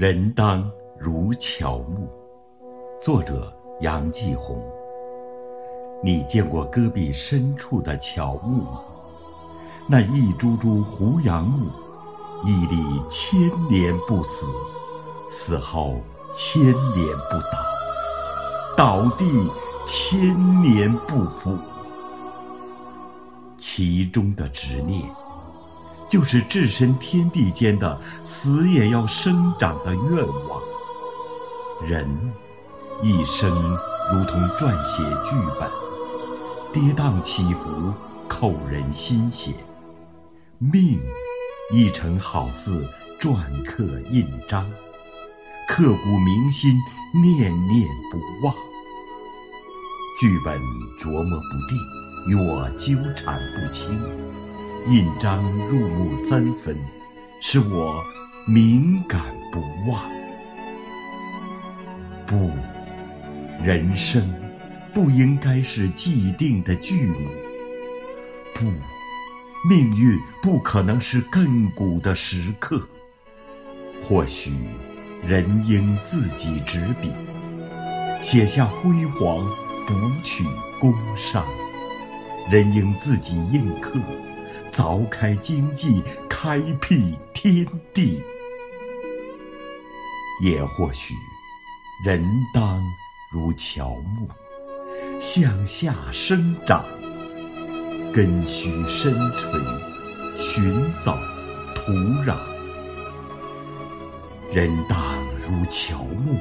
人当如乔木。作者：杨继红。你见过戈壁深处的乔木吗？那一株株胡杨木，屹立千年不死，死后千年不倒，倒地千年不腐。其中的执念，就是置身天地间的死也要生长的愿望。人一生如同撰写剧本，跌宕起伏，扣人心弦；命亦成好似篆刻印章，刻骨铭心，念念不忘。剧本琢磨不定。与我纠缠不清，印章入木三分，使我敏感不忘。不，人生不应该是既定的剧目。不，命运不可能是亘古的时刻。或许，人应自己执笔，写下辉煌，不取工伤。人应自己印刻，凿开荆棘，开辟天地。也或许，人当如乔木，向下生长，根须深存，寻找土壤。人当如乔木，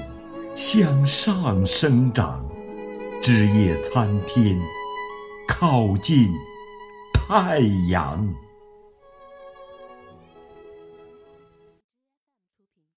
向上生长，枝叶参天。靠近太阳。